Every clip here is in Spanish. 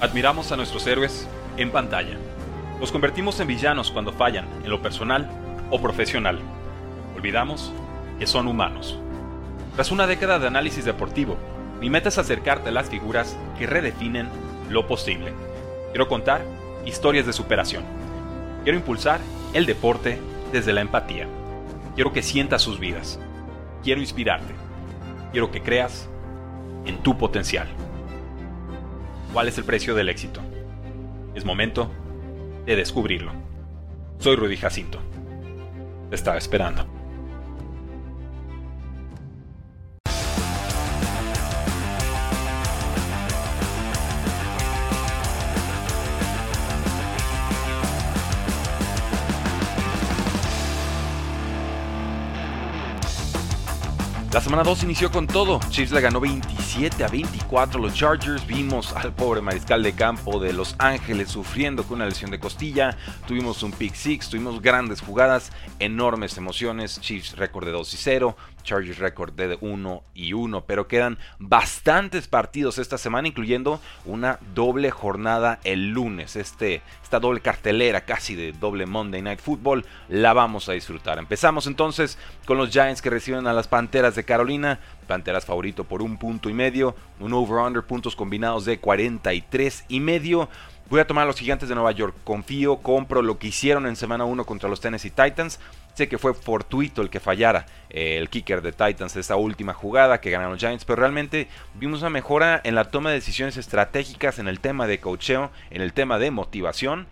Admiramos a nuestros héroes en pantalla. Los convertimos en villanos cuando fallan, en lo personal o profesional. Olvidamos que son humanos. Tras una década de análisis deportivo, mi meta es acercarte a las figuras que redefinen lo posible. Quiero contar historias de superación. Quiero impulsar el deporte desde la empatía. Quiero que sientas sus vidas. Quiero inspirarte. Quiero que creas en tu potencial. ¿Cuál es el precio del éxito? Es momento de descubrirlo. Soy Rudy Jacinto. Te estaba esperando. Semana 2 inició con todo. Chiefs le ganó 27 a 24 a los Chargers. Vimos al pobre mariscal de campo de Los Ángeles sufriendo con una lesión de costilla. Tuvimos un pick six, tuvimos grandes jugadas, enormes emociones. Chiefs récord de 2 y 0. Chargers récord de 1 y 1, pero quedan bastantes partidos esta semana, incluyendo una doble jornada el lunes. Este, esta doble cartelera casi de doble Monday Night Football la vamos a disfrutar. Empezamos entonces con los Giants que reciben a las Panteras de Carolina. Panteras favorito por un punto y medio, un over-under puntos combinados de 43 y medio. Voy a tomar a los gigantes de Nueva York. Confío, compro lo que hicieron en semana 1 contra los Tennessee Titans. Sé que fue fortuito el que fallara eh, el kicker de Titans esa última jugada que ganaron los Giants, pero realmente vimos una mejora en la toma de decisiones estratégicas, en el tema de coacheo, en el tema de motivación.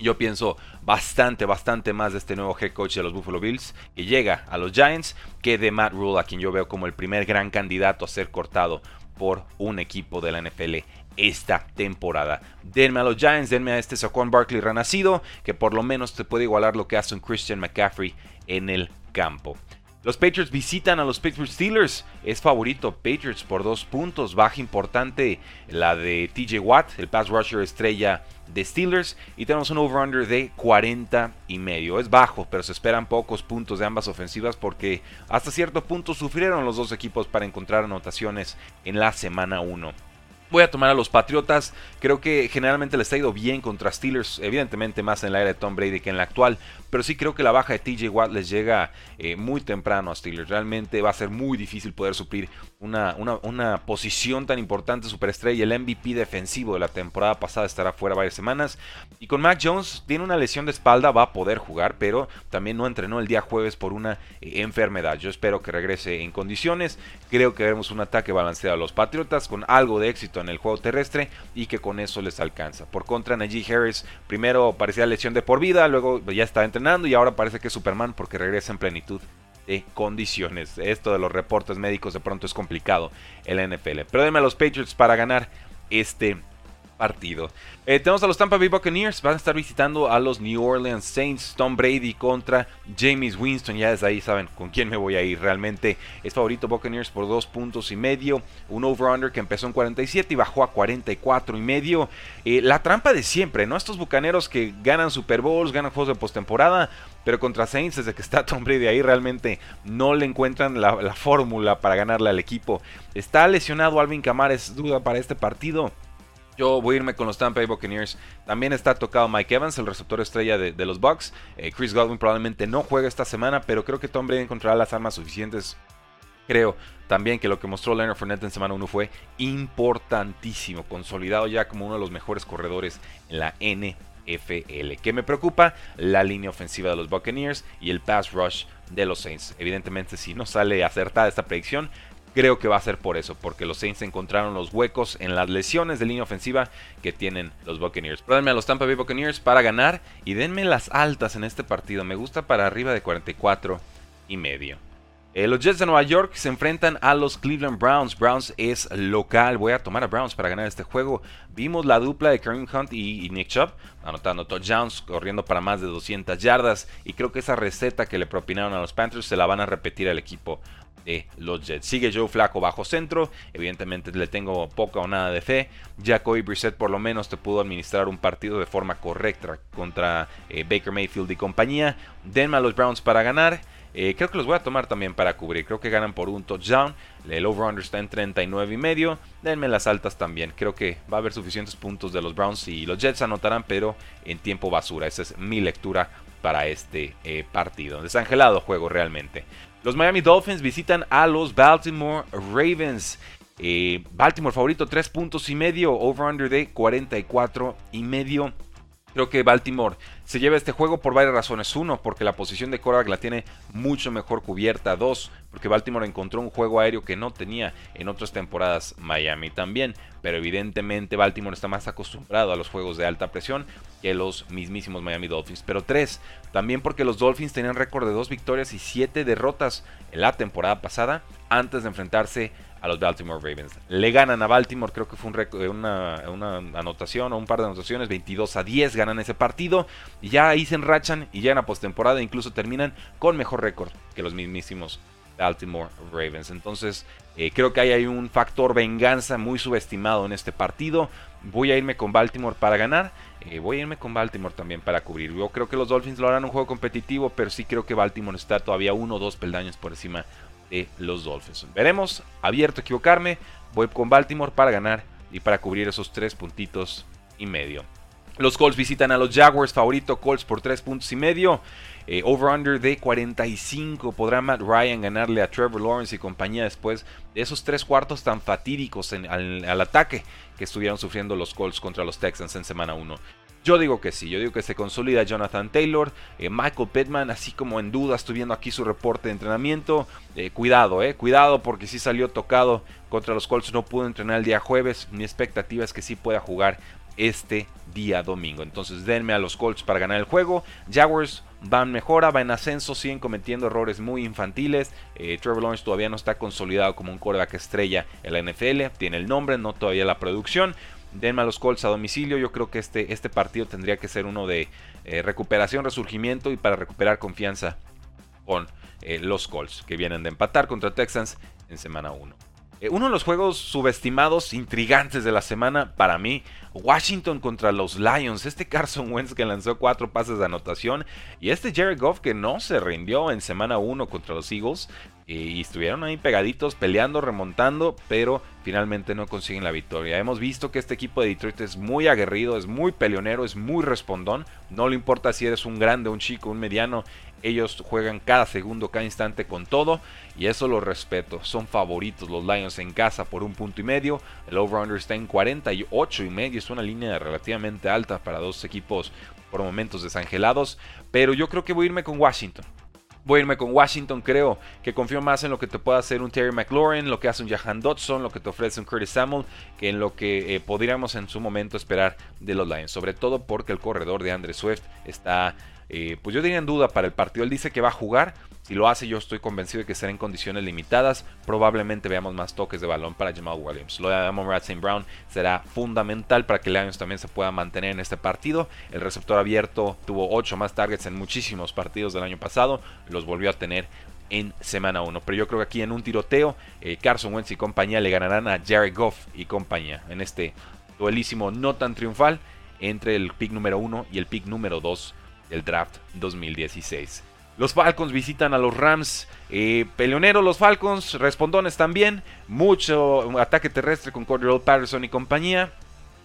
Yo pienso bastante, bastante más de este nuevo head coach de los Buffalo Bills que llega a los Giants que de Matt Rule, a quien yo veo como el primer gran candidato a ser cortado por un equipo de la NFL esta temporada. Denme a los Giants, denme a este Saquon Barkley renacido, que por lo menos te puede igualar lo que hace un Christian McCaffrey en el campo. Los Patriots visitan a los Pittsburgh Steelers. Es favorito Patriots por dos puntos. Baja importante la de TJ Watt, el pass rusher estrella de Steelers. Y tenemos un over-under de 40 y medio. Es bajo, pero se esperan pocos puntos de ambas ofensivas porque hasta cierto punto sufrieron los dos equipos para encontrar anotaciones en la semana 1. Voy a tomar a los Patriotas. Creo que generalmente les ha ido bien contra Steelers. Evidentemente más en la era de Tom Brady que en la actual. Pero sí creo que la baja de TJ Watt les llega eh, muy temprano a Steelers. Realmente va a ser muy difícil poder suplir una, una, posición tan importante, superestrella. El MVP defensivo de la temporada pasada estará fuera varias semanas. Y con Mac Jones tiene una lesión de espalda, va a poder jugar, pero también no entrenó el día jueves por una eh, enfermedad. Yo espero que regrese en condiciones. Creo que veremos un ataque balanceado a los Patriotas con algo de éxito el juego terrestre y que con eso les alcanza. Por contra, Najee Harris primero parecía lesión de por vida, luego ya está entrenando y ahora parece que es Superman porque regresa en plenitud de condiciones. Esto de los reportes médicos de pronto es complicado en la NFL. Pero denme a los Patriots para ganar este partido. Eh, tenemos a los Tampa Bay Buccaneers, van a estar visitando a los New Orleans Saints, Tom Brady contra James Winston, ya desde ahí saben con quién me voy a ir, realmente es favorito Buccaneers por dos puntos y medio, un over-under que empezó en 47 y bajó a 44 y medio, eh, la trampa de siempre, ¿no? Estos bucaneros que ganan Super Bowls, ganan juegos de postemporada, pero contra Saints desde que está Tom Brady ahí realmente no le encuentran la, la fórmula para ganarle al equipo. Está lesionado Alvin Kamara, es duda para este partido. Yo voy a irme con los Tampa Bay Buccaneers. También está tocado Mike Evans, el receptor estrella de, los Bucks. Eh, Chris Godwin probablemente no juegue esta semana, pero creo que Tom Brady encontrará las armas suficientes. Creo también que lo que mostró Leonard Fournette en semana 1 fue importantísimo, consolidado ya como uno de los mejores corredores en la NFL. ¿Qué me preocupa? La línea ofensiva de los Buccaneers y el pass rush de los Saints. Evidentemente, si no sale acertada esta predicción, Creo que va a ser por eso, porque los Saints encontraron los huecos en las lesiones de línea ofensiva que tienen los Buccaneers. Pero a los Tampa Bay Buccaneers para ganar y denme las altas en este partido. Me gusta para arriba de 44 y medio. Eh, los Jets de Nueva York se enfrentan a los Cleveland Browns. Browns es local. Voy a tomar a Browns para ganar este juego. Vimos la dupla de Kareem Hunt y, Nick Chubb anotando touchdowns, corriendo para más de 200 yardas. Y creo que esa receta que le propinaron a los Panthers se la van a repetir al equipo de los Jets. Sigue Joe Flaco bajo centro. Evidentemente le tengo poca o nada de fe. Jacoby Brissett por lo menos te pudo administrar un partido de forma correcta contra eh, Baker Mayfield y compañía. Denme a los Browns para ganar. Eh, creo que los voy a tomar también para cubrir. Creo que ganan por un touchdown. El over-under está en 39 y medio. Denme las altas también. Creo que va a haber suficientes puntos de los Browns y los Jets anotarán, pero en tiempo basura. Esa es mi lectura para este eh, partido. Desangelado juego realmente. Los Miami Dolphins visitan a los Baltimore Ravens. Eh, Baltimore favorito, 3 puntos y medio. Over-under de 44 y medio. Creo que Baltimore se lleva este juego por varias razones. Uno, porque la posición de quarterback la tiene mucho mejor cubierta. Dos, porque Baltimore encontró un juego aéreo que no tenía en otras temporadas Miami también. Pero evidentemente Baltimore está más acostumbrado a los juegos de alta presión que los mismísimos Miami Dolphins. Pero tres, también porque los Dolphins tenían récord de dos victorias y siete derrotas en la temporada pasada antes de enfrentarse a los Baltimore Ravens. Le ganan a Baltimore, creo que fue un una, anotación o un par de anotaciones, 22 a 10 ganan ese partido y ya ahí se enrachan y llegan a postemporada, incluso terminan con mejor récord que los mismísimos Baltimore Ravens. Entonces, eh, creo que hay un factor venganza muy subestimado en este partido. Voy a irme con Baltimore para ganar. Eh, voy a irme con Baltimore también para cubrir. Yo creo que los Dolphins lo harán un juego competitivo, pero sí creo que Baltimore está todavía uno o dos peldaños por encima de los Dolphins. Veremos, abierto a equivocarme, voy con Baltimore para ganar y para cubrir esos tres puntitos y medio. Los Colts visitan a los Jaguars, favorito Colts por tres puntos y medio. Eh, over-under de 45. ¿Podrá Matt Ryan ganarle a Trevor Lawrence y compañía después de esos tres cuartos tan fatídicos al, al, ataque que estuvieron sufriendo los Colts contra los Texans en semana 1? Yo digo que sí, yo digo que se consolida Jonathan Taylor, eh, Michael Pittman, así como en duda, estoy viendo aquí su reporte de entrenamiento. Eh, cuidado, eh, cuidado porque sí salió tocado contra los Colts, no pudo entrenar el día jueves. Mi expectativa es que sí pueda jugar este día domingo. Entonces denme a los Colts para ganar el juego. Jaguars van mejora, va en ascenso, siguen cometiendo errores muy infantiles. Trevor Lawrence todavía no está consolidado como un quarterback estrella en la NFL, tiene el nombre, no todavía la producción denme a los Colts a domicilio. Yo creo que este, este partido tendría que ser uno de eh, recuperación, resurgimiento y para recuperar confianza con eh, los Colts, que vienen de empatar contra Texans en semana 1. Eh, uno de los juegos subestimados, intrigantes de la semana para mí, Washington contra los Lions. Este Carson Wentz que lanzó cuatro pases de anotación y este Jared Goff que no se rindió en semana 1 contra los Eagles y estuvieron ahí pegaditos, peleando, remontando, pero finalmente no consiguen la victoria. Hemos visto que este equipo de Detroit es muy aguerrido, es muy peleonero, es muy respondón. No le importa si eres un grande, un chico, un mediano. Ellos juegan cada segundo, cada instante con todo y eso lo respeto. Son favoritos los Lions en casa por un punto y medio. El over-under está en 48 y medio. Es una línea relativamente alta para dos equipos por momentos desangelados. Pero yo creo que voy a irme con Washington. Voy a irme con Washington, creo que confío más en lo que te pueda hacer un Terry McLaurin, lo que hace un Jahan Dodson, lo que te ofrece un Curtis Samuel, que en lo que eh, podríamos en su momento esperar de los Lions. Sobre todo porque el corredor de Andre Swift está, eh, pues yo diría en duda para el partido. Él dice que va a jugar, si lo hace, yo estoy convencido de que será en condiciones limitadas. Probablemente veamos más toques de balón para Jamal Williams. Lo de Amon St. Brown será fundamental para que Lions también se pueda mantener en este partido. El receptor abierto tuvo 8 más targets en muchísimos partidos del año pasado. Los volvió a tener en semana 1. Pero yo creo que aquí en un tiroteo, eh, Carson Wentz y compañía le ganarán a Jared Goff y compañía en este duelísimo no tan triunfal entre el pick número 1 y el pick número 2 del draft 2016. Los Falcons visitan a los Rams. Eh, peleoneros los Falcons, respondones también. Mucho ataque terrestre con Cordero Patterson y compañía.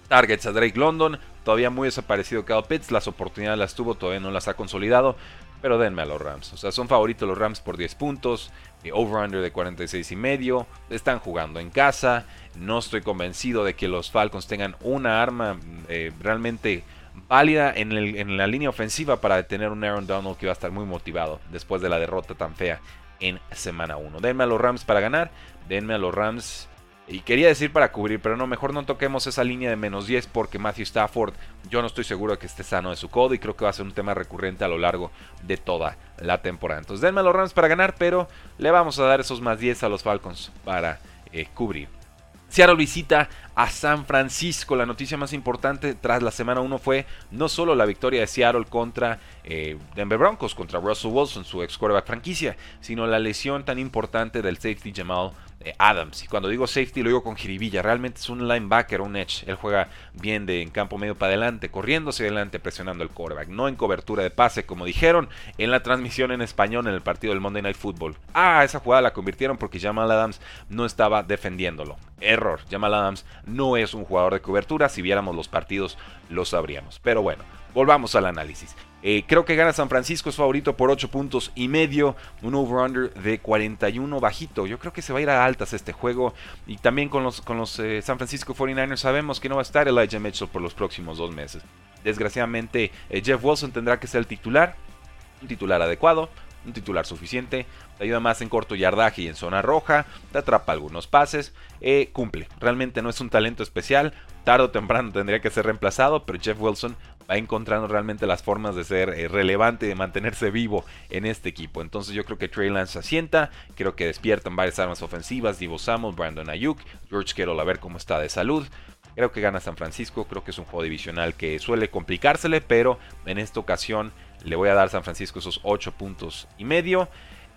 Targets a Drake London. Todavía muy desaparecido Kyle Pitts. Las oportunidades las tuvo, todavía no las ha consolidado. Pero denme a los Rams. O sea, son favoritos los Rams por 10 puntos. Eh, over-under de 46 y medio. Están jugando en casa. No estoy convencido de que los Falcons tengan una arma eh, realmente válida en, la línea ofensiva para detener un Aaron Donald que va a estar muy motivado después de la derrota tan fea en semana 1. Denme a los Rams para ganar, denme a los Rams y quería decir para cubrir, pero no, mejor no toquemos esa línea de menos 10 porque Matthew Stafford, yo no estoy seguro de que esté sano de su codo y creo que va a ser un tema recurrente a lo largo de toda la temporada. Entonces denme a los Rams para ganar, pero le vamos a dar esos más 10 a los Falcons para eh, cubrir. Seattle visita a San Francisco. La noticia más importante tras la semana 1 fue no solo la victoria de Seattle contra eh, Denver Broncos, contra Russell Wilson, su ex quarterback franquicia, sino la lesión tan importante del safety Jamal eh, Adams. Y cuando digo safety lo digo con jiribilla. Realmente es un linebacker, un edge. Él juega bien de en campo medio para adelante, corriendo hacia adelante, presionando el quarterback. No en cobertura de pase, como dijeron en la transmisión en español en el partido del Monday Night Football. Ah, esa jugada la convirtieron porque Jamal Adams no estaba defendiéndolo. Error. Jamal Adams no es un jugador de cobertura. Si viéramos los partidos lo sabríamos. Pero bueno, volvamos al análisis. Eh, creo que gana San Francisco, es favorito por 8 puntos y medio, un over-under de 41 bajito. Yo creo que se va a ir a altas este juego. Y también con los, con los eh, San Francisco 49ers sabemos que no va a estar Elijah Mitchell por los próximos dos meses. Desgraciadamente, eh, Jeff Wilson tendrá que ser el titular, un titular adecuado, un titular suficiente, te ayuda más en corto yardaje y en zona roja, te atrapa algunos pases, cumple. Realmente no es un talento especial, tarde o temprano tendría que ser reemplazado, pero Jeff Wilson va encontrando realmente las formas de ser eh, relevante de mantenerse vivo en este equipo. Entonces yo creo que Trey Lance asienta, creo que despiertan varias armas ofensivas, Divo Samuel, Brandon Ayuk, George Kittle a ver cómo está de salud. Creo que gana San Francisco, creo que es un juego divisional que suele complicársele, pero en esta ocasión le voy a dar a San Francisco esos 8 puntos y medio.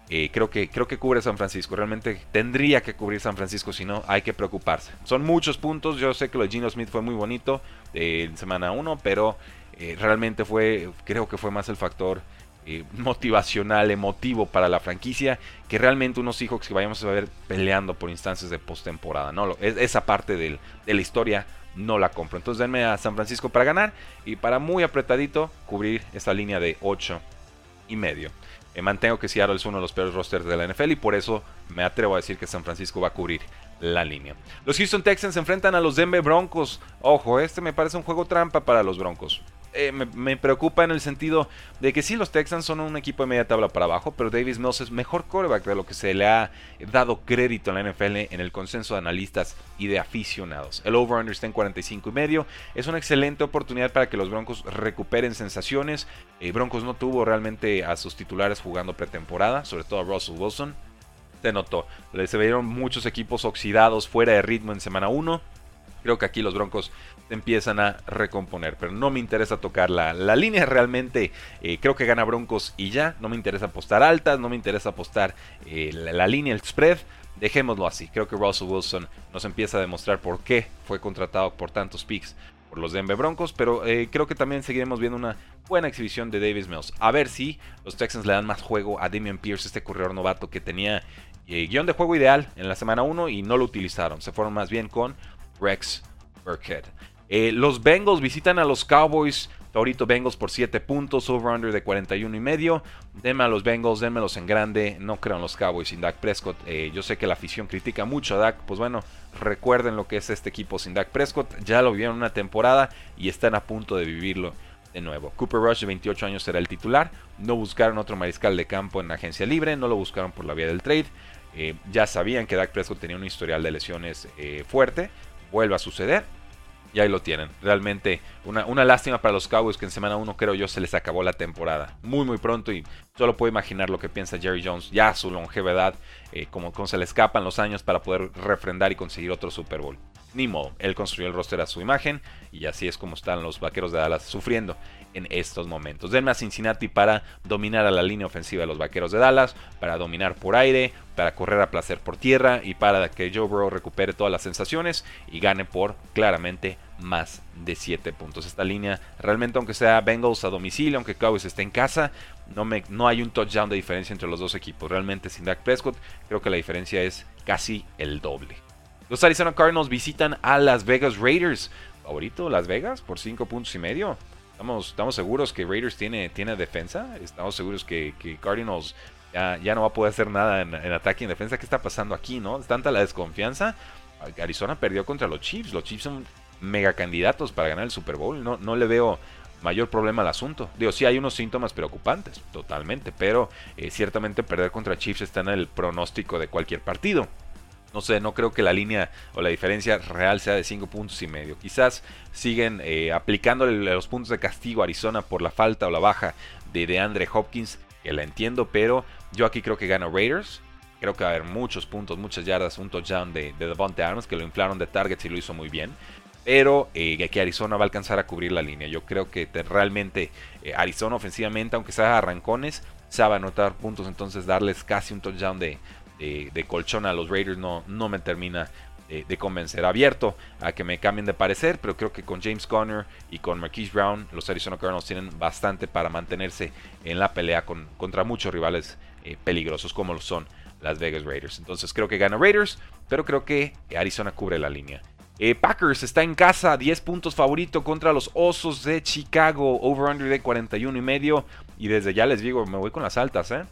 Eh, creo, que, creo que cubre San Francisco. Realmente tendría que cubrir San Francisco, si no, hay que preocuparse. Son muchos puntos. Yo sé que lo de Gino Smith fue muy bonito eh, en semana 1, pero eh, realmente fue, creo que fue más el factor eh, motivacional, emotivo para la franquicia, que realmente unos Seahawks que vayamos a ver peleando por instancias de postemporada. No, esa parte de la historia no la compro. Entonces denme a San Francisco para ganar y para muy apretadito cubrir esta línea de 8 y medio. Eh, mantengo que Seattle es uno de los peores rosters de la NFL y por eso me atrevo a decir que San Francisco va a cubrir la línea. Los Houston Texans se enfrentan a los Denver Broncos. Ojo, este me parece un juego trampa para los Broncos. Eh, me, preocupa en el sentido de que sí, los Texans son un equipo de media tabla para abajo, pero Davis Mills es mejor quarterback de lo que se le ha dado crédito en la NFL en el consenso de analistas y de aficionados. El over-under está en 45 y medio. Es una excelente oportunidad para que los Broncos recuperen sensaciones. Eh, Broncos no tuvo realmente a sus titulares jugando pretemporada, sobre todo a Russell Wilson. Se notó. Se vieron muchos equipos oxidados fuera de ritmo en semana 1 Creo que aquí los Broncos empiezan a recomponer, pero no me interesa tocar la, línea realmente. Eh, creo que gana Broncos y ya. No me interesa apostar altas, no me interesa apostar eh, la, línea, el spread. Dejémoslo así. Creo que Russell Wilson nos empieza a demostrar por qué fue contratado por tantos picks por los Denver Broncos, pero eh, creo que también seguiremos viendo una buena exhibición de Davis Mills. A ver si los Texans le dan más juego a Damian Pierce, este corredor novato que tenía guion de juego ideal en la semana 1 y no lo utilizaron. Se fueron más bien con Rex Burkhead. Eh, los Bengals visitan a los Cowboys. Favorito Bengals por 7 puntos, over-under de 41 y medio. Denme a los Bengals, denmelos en grande. No creo en los Cowboys sin Dak Prescott. Eh, yo sé que la afición critica mucho a Dak. Pues bueno, recuerden lo que es este equipo sin Dak Prescott. Ya lo vieron una temporada y están a punto de vivirlo de nuevo. Cooper Rush de 28 años será el titular. No buscaron otro mariscal de campo en agencia libre. No lo buscaron por la vía del trade. Eh, ya sabían que Dak Prescott tenía un historial de lesiones fuerte vuelva a suceder. Y ahí lo tienen. Realmente una, una, lástima para los Cowboys que en semana 1 creo yo se les acabó la temporada. Muy muy pronto y solo puedo imaginar lo que piensa Jerry Jones. Ya su longevidad, eh, como, como se le escapan los años para poder refrendar y conseguir otro Super Bowl. Ni modo, él construyó el roster a su imagen y así es como están los Vaqueros de Dallas sufriendo en estos momentos. Denme a Cincinnati para dominar a la línea ofensiva de los Vaqueros de Dallas, para dominar por aire, para correr a placer por tierra y para que Joe Burrow recupere todas las sensaciones y gane por claramente más de 7 puntos. Esta línea realmente aunque sea Bengals a domicilio, aunque Cowboys esté en casa, no, me, no hay un touchdown de diferencia entre los dos equipos. Realmente sin Dak Prescott creo que la diferencia es casi el doble. Los Arizona Cardinals visitan a Las Vegas Raiders. Favorito Las Vegas por 5 puntos y medio. Estamos, seguros que Raiders tiene, tiene defensa. Estamos seguros que, Cardinals ya, no va a poder hacer nada en, ataque y en defensa. ¿Qué está pasando aquí? no? Es tanta la desconfianza. Arizona perdió contra los Chiefs. Los Chiefs son mega candidatos para ganar el Super Bowl. No, no le veo mayor problema al asunto. Digo, sí hay unos síntomas preocupantes, totalmente, pero eh, ciertamente perder contra Chiefs está en el pronóstico de cualquier partido. No sé, no creo que la línea o la diferencia real sea de 5 puntos y medio. Quizás siguen eh, aplicándole los puntos de castigo a Arizona por la falta o la baja de DeAndre Hopkins, que la entiendo, pero yo aquí creo que gana Raiders. Creo que va a haber muchos puntos, muchas yardas, un touchdown de, de Devontae Adams, que lo inflaron de targets y lo hizo muy bien. Pero eh, que Arizona va a alcanzar a cubrir la línea. Yo creo que realmente eh, Arizona ofensivamente, aunque sea arrancones, sabe anotar puntos. Entonces darles casi un touchdown de, de, colchón a los Raiders no, no me termina de convencer. Abierto a que me cambien de parecer, pero creo que con James Conner y con Marquise Brown, los Arizona Cardinals tienen bastante para mantenerse en la pelea con, contra muchos rivales eh, peligrosos como lo son las Vegas Raiders. Entonces creo que gana Raiders, pero creo que Arizona cubre la línea. Eh, Packers está en casa, 10 puntos favorito contra los Osos de Chicago, over-under de 41 y medio. Y desde ya les digo, me voy con las altas, ¿eh?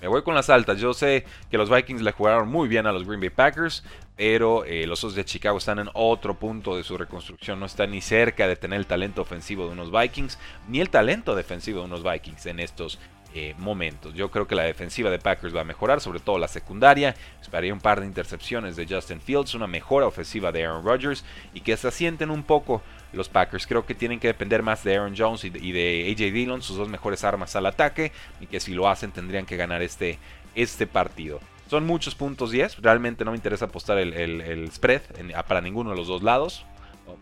Me voy con las altas. Yo sé que los Vikings le jugaron muy bien a los Green Bay Packers, pero eh, los Osos de Chicago están en otro punto de su reconstrucción. No están ni cerca de tener el talento ofensivo de unos Vikings, ni el talento defensivo de unos Vikings en estos eh, momentos. Yo creo que la defensiva de Packers va a mejorar, sobre todo la secundaria. Esperaría un par de intercepciones de Justin Fields, una mejora ofensiva de Aaron Rodgers y que se asienten un poco los Packers. Creo que tienen que depender más de Aaron Jones y de, AJ Dillon, sus dos mejores armas al ataque, y que si lo hacen tendrían que ganar este, este partido. Son muchos puntos 10, realmente no me interesa apostar el, spread para ninguno de los dos lados.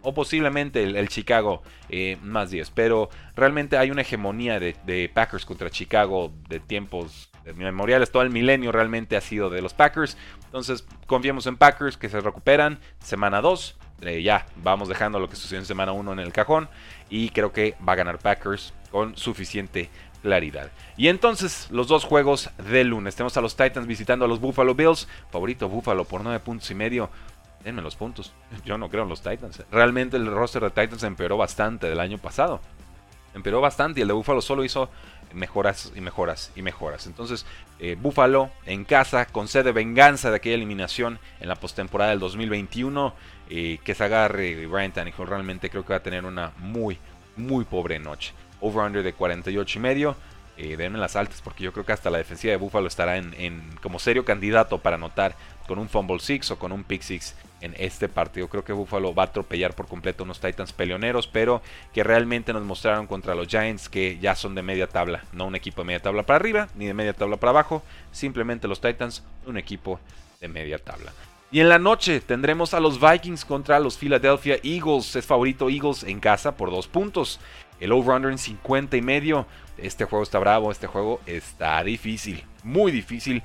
O, posiblemente el, Chicago eh, más 10. Pero realmente hay una hegemonía de, Packers contra Chicago de tiempos memoriales. Todo el milenio realmente ha sido de los Packers. Entonces confiemos en Packers que se recuperan. Semana 2 eh, ya vamos dejando lo que sucedió en semana 1 en el cajón y creo que va a ganar Packers con suficiente claridad. Y entonces los dos juegos del lunes. Tenemos a los Titans visitando a los Buffalo Bills. Favorito Buffalo por 9 puntos y medio. Denme los puntos. Yo no creo en los Titans. Realmente el roster de Titans empeoró bastante del año pasado. Empeoró bastante y el de Buffalo solo hizo mejoras y mejoras y mejoras. Entonces, eh, Buffalo en casa con sede venganza de aquella eliminación en la postemporada del 2021. Eh, que se agarre Ryan Tannehill. Realmente creo que va a tener una muy, muy pobre noche. Over-under de 48 y medio. Eh, denme las altas porque yo creo que hasta la defensiva de Buffalo estará en, como serio candidato para anotar con un fumble six o con un pick six en este partido. Creo que Buffalo va a atropellar por completo unos Titans peleoneros, pero que realmente nos mostraron contra los Giants que ya son de media tabla, no un equipo de media tabla para arriba ni de media tabla para abajo, simplemente los Titans un equipo de media tabla. Y en la noche tendremos a los Vikings contra los Philadelphia Eagles. Es favorito Eagles en casa por dos puntos. El over-under en 50 y medio. Este juego está bravo, este juego está difícil, muy difícil.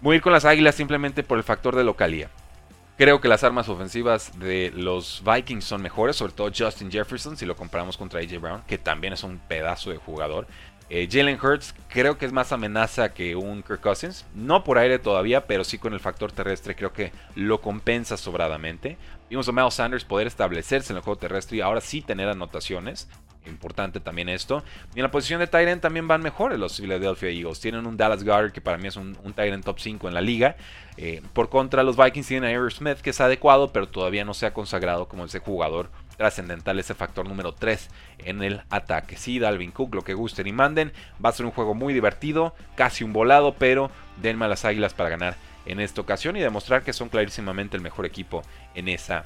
Voy a ir con las águilas simplemente por el factor de localía. Creo que las armas ofensivas de los Vikings son mejores, sobre todo Justin Jefferson, si lo comparamos contra AJ Brown, que también es un pedazo de jugador. Eh, Jalen Hurts creo que es más amenaza que un Kirk Cousins. No por aire todavía, pero sí con el factor terrestre creo que lo compensa sobradamente. Vimos a Miles Sanders poder establecerse en el juego terrestre y ahora sí tener anotaciones. Importante también esto. Y en la posición de Tyrant también van mejores los Philadelphia Eagles. Tienen un Dallas Guard que para mí es un, un Tyrant top 5 en la liga. Eh, por contra, los Vikings tienen a Eric Smith que es adecuado, pero todavía no se ha consagrado como ese jugador trascendental, ese factor número 3 en el ataque. Sí, Dalvin Cook, lo que gusten y manden. Va a ser un juego muy divertido, casi un volado, pero denme a las águilas para ganar en esta ocasión y demostrar que son clarísimamente el mejor equipo en esa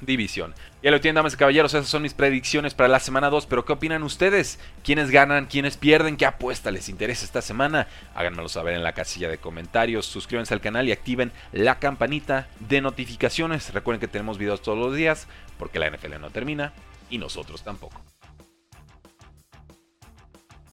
división. Ya lo tienen, damas y caballeros, esas son mis predicciones para la semana 2, pero ¿qué opinan ustedes? ¿Quiénes ganan? ¿Quiénes pierden? ¿Qué apuesta les interesa esta semana? Háganmelo saber en la casilla de comentarios, suscríbanse al canal y activen la campanita de notificaciones. Recuerden que tenemos videos todos los días, porque la NFL no termina y nosotros tampoco.